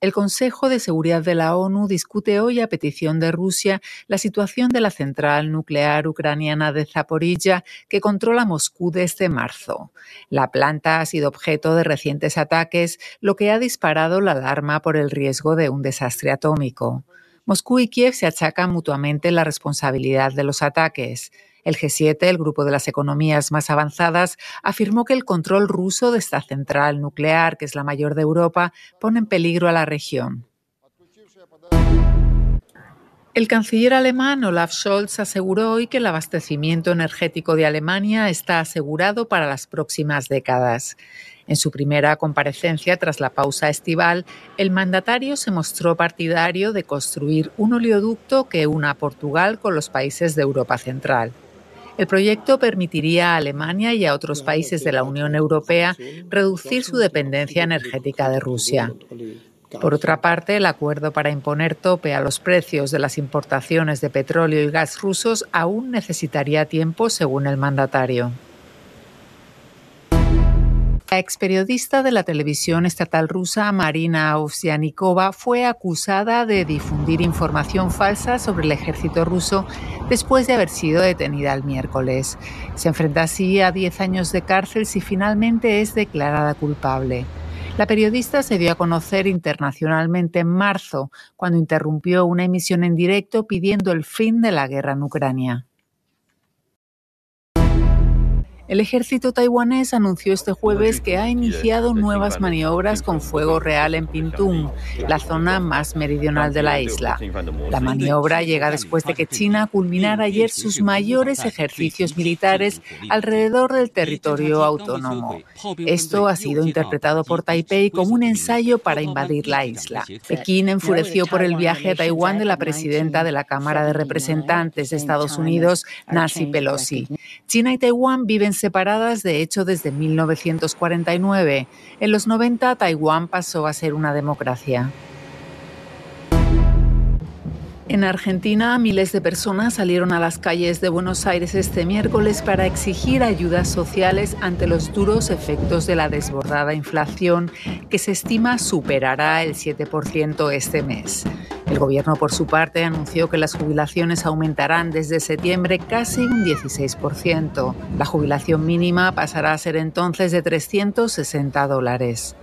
El Consejo de Seguridad de la ONU discute hoy, a petición de Rusia, la situación de la central nuclear ucraniana de Zaporilla, que controla Moscú desde marzo. La planta ha sido objeto de recientes ataques, lo que ha disparado la alarma por el riesgo de un desastre atómico. Moscú y Kiev se achacan mutuamente la responsabilidad de los ataques. El G7, el grupo de las economías más avanzadas, afirmó que el control ruso de esta central nuclear, que es la mayor de Europa, pone en peligro a la región. El canciller alemán Olaf Scholz aseguró hoy que el abastecimiento energético de Alemania está asegurado para las próximas décadas. En su primera comparecencia tras la pausa estival, el mandatario se mostró partidario de construir un oleoducto que una Portugal con los países de Europa Central. El proyecto permitiría a Alemania y a otros países de la Unión Europea reducir su dependencia energética de Rusia. Por otra parte, el acuerdo para imponer tope a los precios de las importaciones de petróleo y gas rusos aún necesitaría tiempo, según el mandatario. La experiodista de la televisión estatal rusa Marina Ovsianikova fue acusada de difundir información falsa sobre el ejército ruso después de haber sido detenida el miércoles. Se enfrenta así a 10 años de cárcel si finalmente es declarada culpable. La periodista se dio a conocer internacionalmente en marzo, cuando interrumpió una emisión en directo pidiendo el fin de la guerra en Ucrania. El ejército taiwanés anunció este jueves que ha iniciado nuevas maniobras con fuego real en Pingtung, la zona más meridional de la isla. La maniobra llega después de que China culminara ayer sus mayores ejercicios militares alrededor del territorio autónomo. Esto ha sido interpretado por Taipei como un ensayo para invadir la isla. Pekín enfureció por el viaje a Taiwán de la presidenta de la Cámara de Representantes de Estados Unidos, Nancy Pelosi. China y Taiwán viven separadas de hecho desde 1949. En los 90 Taiwán pasó a ser una democracia. En Argentina, miles de personas salieron a las calles de Buenos Aires este miércoles para exigir ayudas sociales ante los duros efectos de la desbordada inflación que se estima superará el 7% este mes. El gobierno, por su parte, anunció que las jubilaciones aumentarán desde septiembre casi un 16%. La jubilación mínima pasará a ser entonces de 360 dólares.